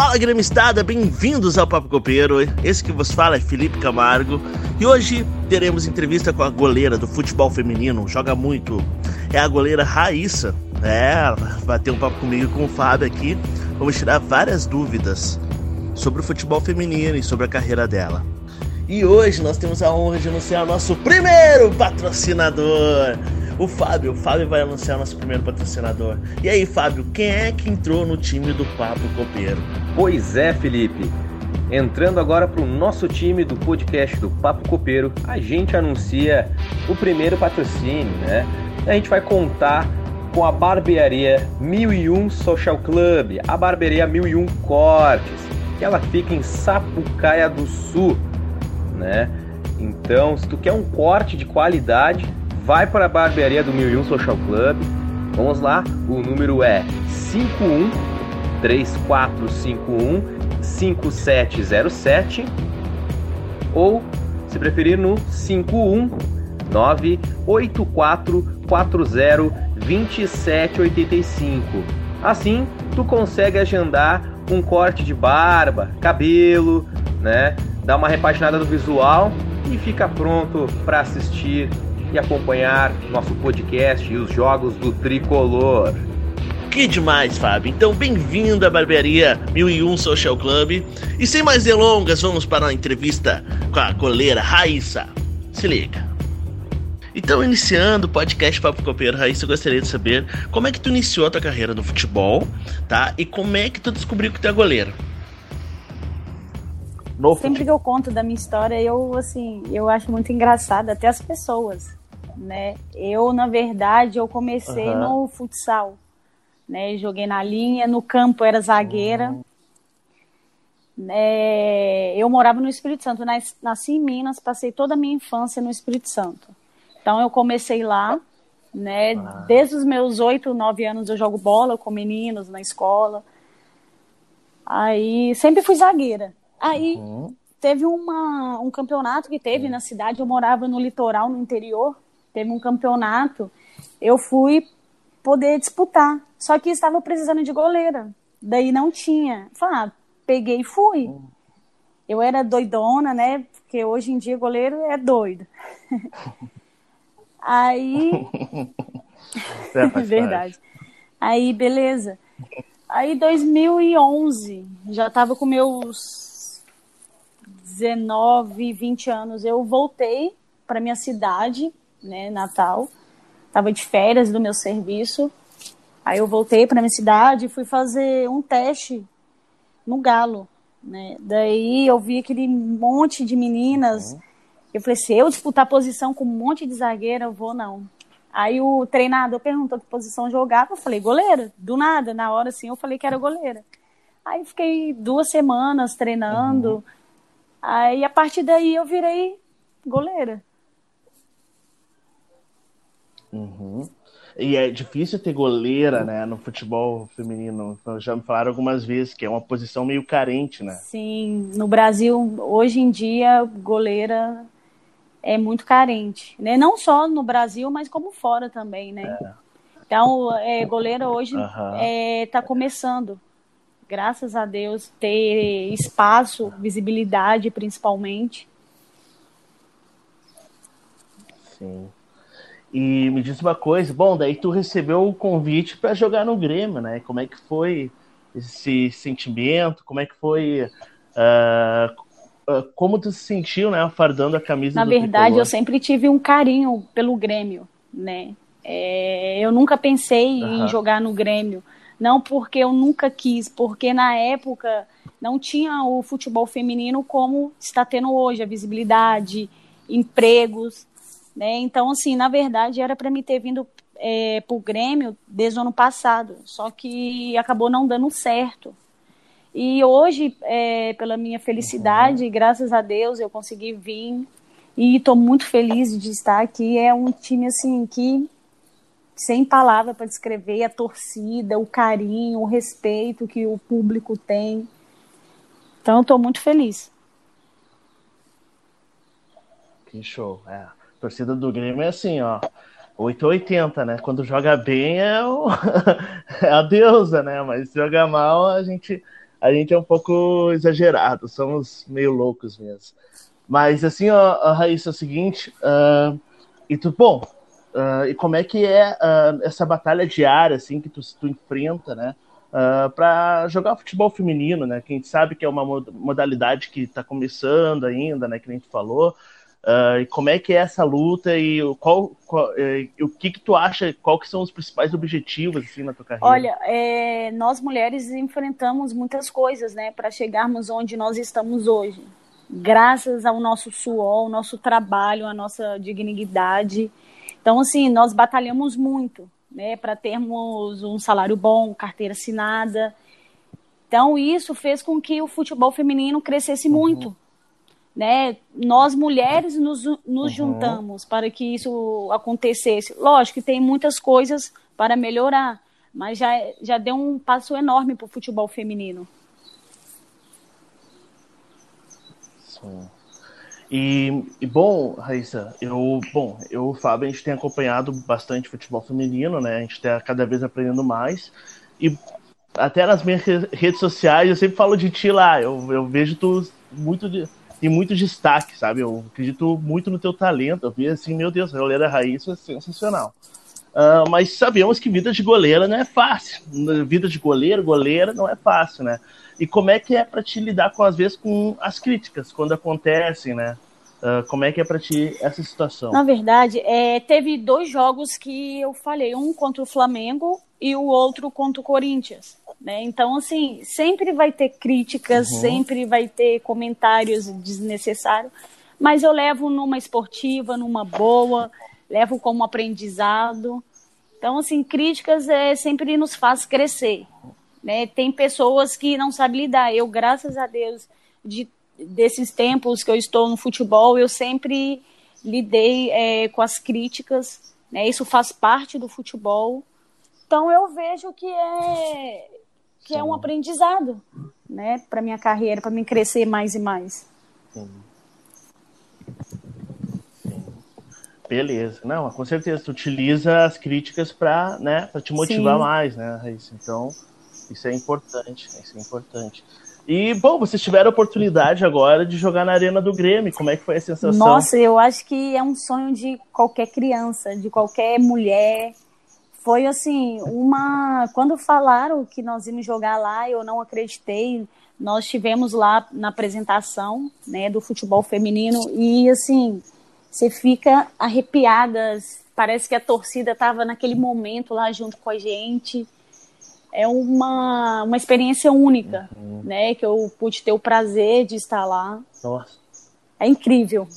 Fala gremistada, bem-vindos ao Papo Copeiro. Esse que vos fala é Felipe Camargo e hoje teremos entrevista com a goleira do futebol feminino, joga muito. É a goleira Raíssa. É, vai ter um papo comigo com o Fábio aqui. Vamos tirar várias dúvidas sobre o futebol feminino e sobre a carreira dela. E hoje nós temos a honra de anunciar o nosso primeiro patrocinador o Fábio. O Fábio vai anunciar nosso primeiro patrocinador. E aí, Fábio, quem é que entrou no time do Papo Copeiro? Pois é, Felipe. Entrando agora para o nosso time do podcast do Papo Copeiro, a gente anuncia o primeiro patrocínio, né? A gente vai contar com a barbearia 1001 Social Club, a barbearia 1001 Cortes, que ela fica em Sapucaia do Sul, né? Então, se tu quer um corte de qualidade, vai para a barbearia do 1001 Social Club. Vamos lá, o número é 51 3451 5707 ou, se preferir, no 51 98440 2785. Assim, tu consegue agendar um corte de barba, cabelo, né? Dar uma repaginada no visual e fica pronto para assistir e acompanhar nosso podcast e os jogos do Tricolor. Que demais, Fábio. Então, bem-vindo à Barbearia 1001 Social Club. E sem mais delongas, vamos para a entrevista com a goleira Raíssa. Se liga. Então, iniciando o podcast Papo Copeiro, Raíssa, eu gostaria de saber como é que tu iniciou a tua carreira no futebol, tá? E como é que tu descobriu que tu é goleiro? Sempre que eu conto da minha história, eu, assim, eu acho muito engraçado, até as pessoas né? Eu, na verdade, eu comecei uhum. no futsal, né? Joguei na linha, no campo era zagueira. Uhum. É, eu morava no Espírito Santo, nasci em Minas, passei toda a minha infância no Espírito Santo. Então eu comecei lá, né? Ah. Desde os meus oito, nove anos eu jogo bola com meninos na escola. Aí sempre fui zagueira. Aí uhum. teve uma, um campeonato que teve na cidade, eu morava no litoral, no interior teve um campeonato, eu fui poder disputar. Só que estava precisando de goleira. Daí não tinha. Falei, ah, peguei e fui. Eu era doidona, né? Porque hoje em dia goleiro é doido. Aí. É, Verdade. Aí, beleza. Aí, 2011, já tava com meus 19, 20 anos. Eu voltei para minha cidade né, Natal. Tava de férias do meu serviço. Aí eu voltei para minha cidade e fui fazer um teste no Galo, né? Daí eu vi aquele monte de meninas. Uhum. Eu falei, se eu disputar posição com um monte de zagueira, eu vou não. Aí o treinador perguntou que posição jogava, eu falei, goleira. Do nada, na hora assim, eu falei que era goleira. Aí fiquei duas semanas treinando. Uhum. Aí a partir daí eu virei goleira. Uhum. E é difícil ter goleira, né, no futebol feminino. Então, já me falaram algumas vezes que é uma posição meio carente, né? Sim, no Brasil, hoje em dia, goleira é muito carente, né? Não só no Brasil, mas como fora também, né? É. Então, é, goleira hoje está uhum. é, tá começando, graças a Deus, ter espaço, visibilidade, principalmente. Sim. E me diz uma coisa, bom, daí tu recebeu o convite para jogar no Grêmio, né? Como é que foi esse sentimento? Como é que foi uh, como tu se sentiu, né, fardando a camisa Na verdade, tricolor? eu sempre tive um carinho pelo Grêmio, né? É, eu nunca pensei uhum. em jogar no Grêmio, não porque eu nunca quis, porque na época não tinha o futebol feminino como está tendo hoje, a visibilidade, empregos, né? Então, assim, na verdade, era para me ter vindo é, para o Grêmio desde o ano passado, só que acabou não dando certo. E hoje, é, pela minha felicidade, uhum. graças a Deus, eu consegui vir e estou muito feliz de estar aqui. É um time assim que sem palavra para descrever a torcida, o carinho, o respeito que o público tem. Então, estou muito feliz. Que show, é torcida do Grêmio é assim, ó. 880, né? Quando joga bem é, o... é a deusa, né? Mas se joga mal, a gente a gente é um pouco exagerado, somos meio loucos mesmo. Mas assim, ó, Raíssa, é o seguinte, uh, e tu, bom, uh, e como é que é uh, essa batalha diária, assim, que tu, tu enfrenta, né? Uh, para jogar futebol feminino, né? Que a gente sabe que é uma modalidade que está começando ainda, né? Que a gente falou. Uh, e como é que é essa luta e qual, qual eh, o que que tu acha, qual que são os principais objetivos assim na tua carreira? Olha, é, nós mulheres enfrentamos muitas coisas, né, para chegarmos onde nós estamos hoje. Graças ao nosso suor, ao nosso trabalho, à nossa dignidade. Então, assim, nós batalhamos muito, né, para termos um salário bom, carteira assinada. Então, isso fez com que o futebol feminino crescesse uhum. muito né? Nós mulheres nos, nos uhum. juntamos para que isso acontecesse. Lógico que tem muitas coisas para melhorar, mas já, já deu um passo enorme para o futebol feminino. Sim. E, e, bom, Raíssa, eu, bom, eu e o Fábio, a gente tem acompanhado bastante futebol feminino, né? A gente está cada vez aprendendo mais. E até nas minhas redes sociais eu sempre falo de ti lá. Eu, eu vejo tu muito de, tem muito destaque, sabe? Eu acredito muito no teu talento. Eu vi assim, meu Deus, goleira raiz é sensacional. Uh, mas sabemos que vida de goleira não é fácil. Vida de goleiro, goleira não é fácil, né? E como é que é para te lidar com às vezes com as críticas quando acontecem, né? Uh, como é que é para ti essa situação? Na verdade, é, teve dois jogos que eu falei, um contra o Flamengo e o outro contra o Corinthians. Né? Então, assim, sempre vai ter críticas, uhum. sempre vai ter comentários desnecessários, mas eu levo numa esportiva, numa boa, levo como aprendizado. Então, assim, críticas é, sempre nos faz crescer. Né? Tem pessoas que não sabem lidar. Eu, graças a Deus, de, desses tempos que eu estou no futebol, eu sempre lidei é, com as críticas. Né? Isso faz parte do futebol. Então, eu vejo que é que Sim. é um aprendizado, né, para minha carreira, para mim crescer mais e mais. Sim. Beleza. Não, com certeza, tu utiliza as críticas para né, pra te motivar Sim. mais, né, Raíssa? Então, isso é importante, isso é importante. E, bom, vocês tiveram a oportunidade agora de jogar na Arena do Grêmio. Como é que foi a sensação? Nossa, eu acho que é um sonho de qualquer criança, de qualquer mulher, foi assim, uma. Quando falaram que nós íamos jogar lá, eu não acreditei. Nós tivemos lá na apresentação né, do futebol feminino e assim, você fica arrepiada. Parece que a torcida estava naquele momento lá junto com a gente. É uma, uma experiência única, uhum. né? Que eu pude ter o prazer de estar lá. Nossa. É incrível.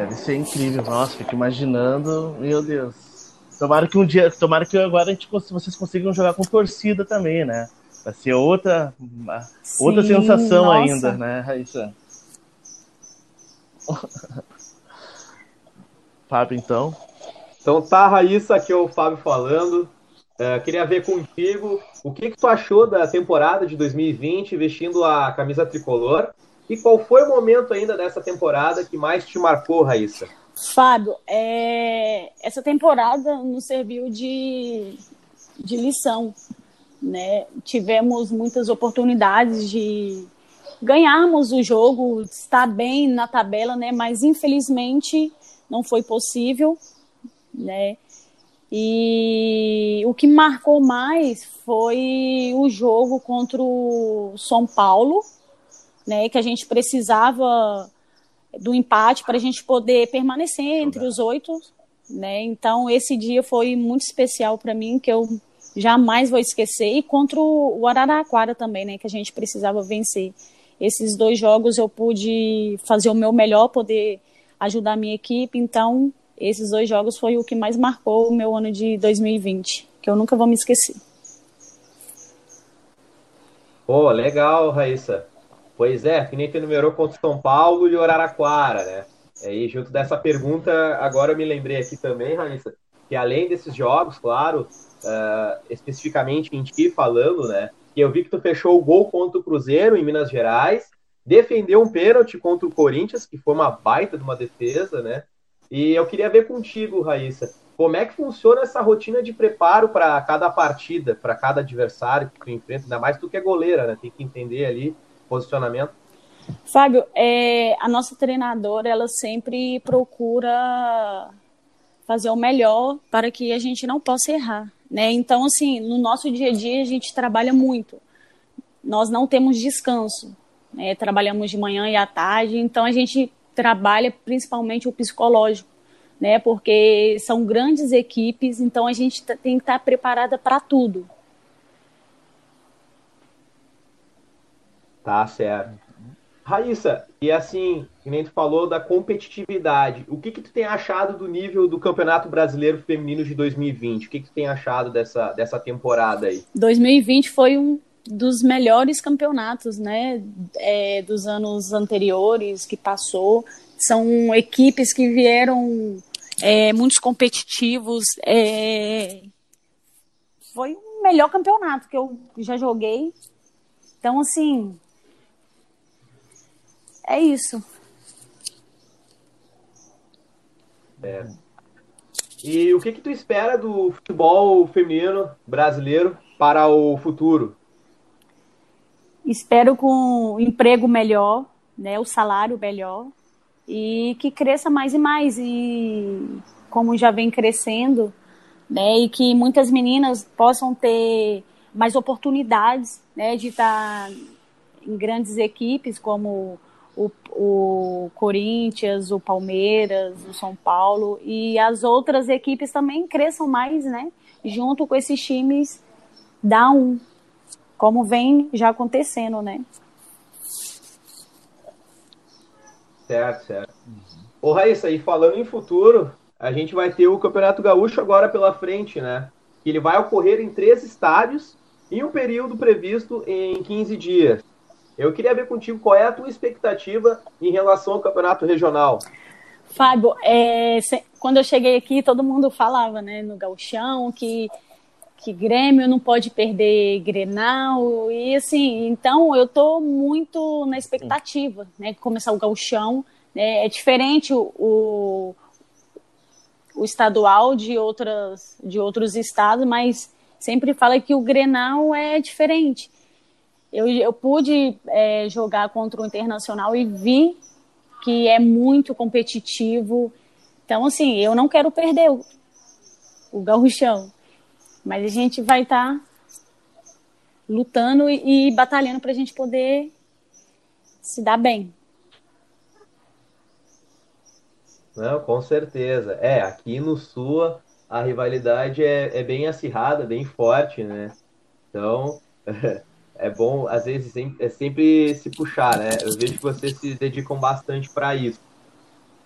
Deve ser incrível. Nossa, fico imaginando. Meu Deus. Tomara que um dia. Tomara que agora a gente, vocês consigam jogar com torcida também, né? Vai ser outra, Sim, outra sensação nossa. ainda, né, Raíssa? Fábio, então. Então tá, Raíssa, aqui é o Fábio falando. Uh, queria ver contigo o que, que tu achou da temporada de 2020 vestindo a camisa tricolor e qual foi o momento ainda dessa temporada que mais te marcou, Raíssa? Fábio, é... essa temporada nos serviu de, de lição. Né? Tivemos muitas oportunidades de ganharmos o jogo, estar bem na tabela, né? mas infelizmente não foi possível. Né? E o que marcou mais foi o jogo contra o São Paulo, né, que a gente precisava do empate para a gente poder permanecer entre os oito, né? Então esse dia foi muito especial para mim que eu jamais vou esquecer e contra o Araraquara também, né, que a gente precisava vencer. Esses dois jogos eu pude fazer o meu melhor, poder ajudar a minha equipe, então esses dois jogos foi o que mais marcou o meu ano de 2020, que eu nunca vou me esquecer. Pô, legal, Raíssa. Pois é, que nem numerou contra São Paulo e Araraquara, né? E junto dessa pergunta, agora eu me lembrei aqui também, Raíssa, que além desses jogos, claro, uh, especificamente em ti falando, né? Que eu vi que tu fechou o gol contra o Cruzeiro em Minas Gerais, defendeu um pênalti contra o Corinthians, que foi uma baita de uma defesa, né? E eu queria ver contigo, Raíssa, como é que funciona essa rotina de preparo para cada partida, para cada adversário que tu enfrenta, ainda mais tu que é goleira, né? Tem que entender ali posicionamento. Fábio, é, a nossa treinadora, ela sempre procura fazer o melhor para que a gente não possa errar, né? Então, assim, no nosso dia a dia a gente trabalha muito. Nós não temos descanso, né? Trabalhamos de manhã e à tarde, então a gente trabalha principalmente o psicológico, né? Porque são grandes equipes, então a gente tem que estar preparada para tudo. Tá certo. Raíssa, e assim, que nem tu falou da competitividade, o que que tu tem achado do nível do Campeonato Brasileiro Feminino de 2020? O que que tu tem achado dessa, dessa temporada aí? 2020 foi um dos melhores campeonatos, né, é, dos anos anteriores que passou. São equipes que vieram é, muitos competitivos. É... Foi o melhor campeonato que eu já joguei. Então, assim, é isso. É. E o que, que tu espera do futebol feminino brasileiro para o futuro? Espero com um emprego melhor, né, o salário melhor e que cresça mais e mais e como já vem crescendo, né, e que muitas meninas possam ter mais oportunidades, né, de estar em grandes equipes como o, o Corinthians, o Palmeiras, o São Paulo e as outras equipes também cresçam mais, né? Junto com esses times da um, como vem já acontecendo, né? Certo, certo. Ô Raíssa, e falando em futuro, a gente vai ter o Campeonato Gaúcho agora pela frente, né? Ele vai ocorrer em três estádios em um período previsto em 15 dias. Eu queria ver contigo qual é a tua expectativa em relação ao campeonato regional. Fábio, é, quando eu cheguei aqui, todo mundo falava, né, no gauchão, que, que Grêmio não pode perder Grenal, e assim, então eu tô muito na expectativa, né, começar o gauchão, né, é diferente o, o, o estadual de, outras, de outros estados, mas sempre fala que o Grenal é diferente. Eu, eu pude é, jogar contra o Internacional e vi que é muito competitivo. Então, assim, eu não quero perder o, o. Mas a gente vai estar tá lutando e, e batalhando para a gente poder se dar bem. Não, com certeza. É, aqui no Sul a rivalidade é, é bem acirrada, bem forte, né? Então, é bom, às vezes, é sempre se puxar, né? Eu vejo que vocês se dedicam bastante para isso.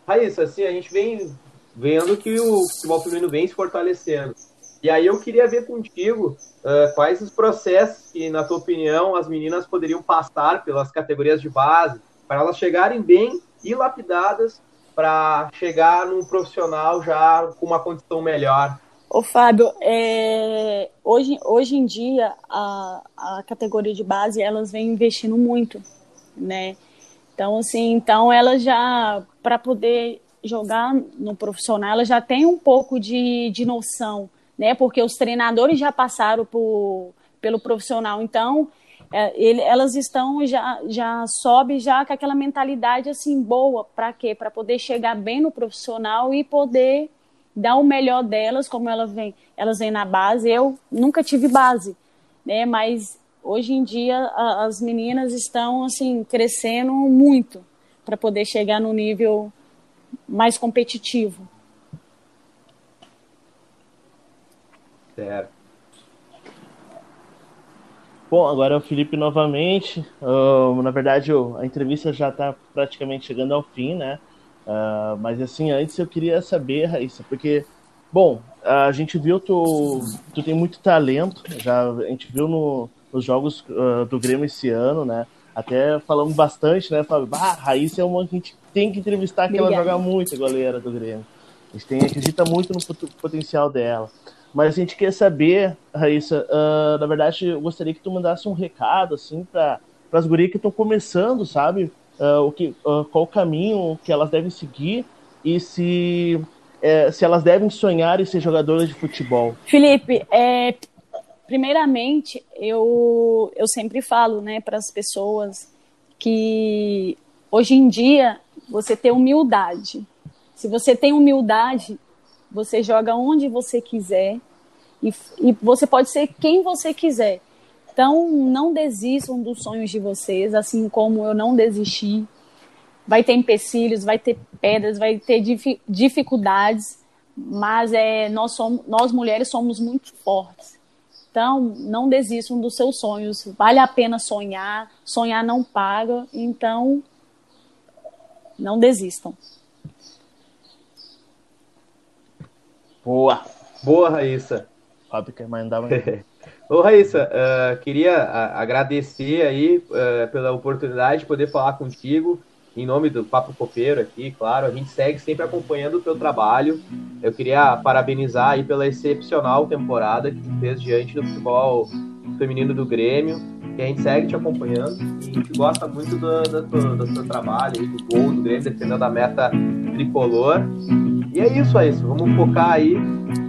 Raíssa, assim, a gente vem vendo que o futebol feminino vem se fortalecendo. E aí eu queria ver contigo uh, quais os processos que, na tua opinião, as meninas poderiam passar pelas categorias de base para elas chegarem bem e lapidadas para chegar num profissional já com uma condição melhor Ô, Fábio, é, hoje, hoje em dia a, a categoria de base elas vem investindo muito, né? Então, assim, então ela já, para poder jogar no profissional, ela já tem um pouco de, de noção, né? Porque os treinadores já passaram por, pelo profissional, então é, ele, elas estão já já sobe já com aquela mentalidade assim boa para quê? Para poder chegar bem no profissional e poder dar o melhor delas, como elas vêm, elas vêm na base. Eu nunca tive base, né? Mas hoje em dia a, as meninas estão assim crescendo muito para poder chegar no nível mais competitivo. Certo. Bom, agora é o Felipe novamente. Uh, na verdade, a entrevista já está praticamente chegando ao fim, né? Uh, mas assim, antes eu queria saber, Raíssa, porque, bom, a gente viu tu, tu tem muito talento, já a gente viu no, nos jogos uh, do Grêmio esse ano, né? Até falamos bastante, né, Fábio? Ah, Raíssa é uma que a gente tem que entrevistar, que ela joga muito, a goleira do Grêmio. A gente tem, acredita muito no potencial dela. Mas a gente quer saber, Raíssa, uh, na verdade, eu gostaria que tu mandasse um recado, assim, para as gurias que estão começando, sabe? Uh, o que, uh, qual o caminho que elas devem seguir e se, é, se elas devem sonhar em ser jogadoras de futebol. Felipe, é, primeiramente, eu, eu sempre falo né, para as pessoas que hoje em dia você tem humildade. Se você tem humildade, você joga onde você quiser e, e você pode ser quem você quiser. Então, não desistam dos sonhos de vocês, assim como eu não desisti. Vai ter empecilhos, vai ter pedras, vai ter dificuldades, mas é, nós, somos, nós mulheres somos muito fortes. Então, não desistam dos seus sonhos. Vale a pena sonhar. Sonhar não paga. Então, não desistam. Boa. Boa, Raíssa. Fábio quer mandar uma... Ô, Raíssa, uh, queria agradecer aí uh, pela oportunidade de poder falar contigo em nome do Papo Copeiro aqui, claro, a gente segue sempre acompanhando o teu trabalho. Eu queria parabenizar aí pela excepcional temporada que tu fez diante do futebol feminino do Grêmio, que a gente segue te acompanhando e a gente gosta muito do, do, do, do teu trabalho, do gol do Grêmio, defendendo a meta tricolor. E é isso, isso. Vamos focar aí.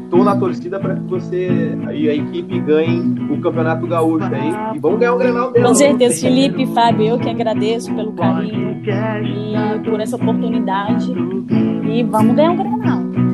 Estou na torcida para que você e a equipe ganhem o Campeonato Gaúcho aí. E vamos ganhar o Grenal dela. Com certeza, Felipe e Fábio, eu que agradeço pelo carinho e por essa oportunidade. E vamos ganhar o Grenal.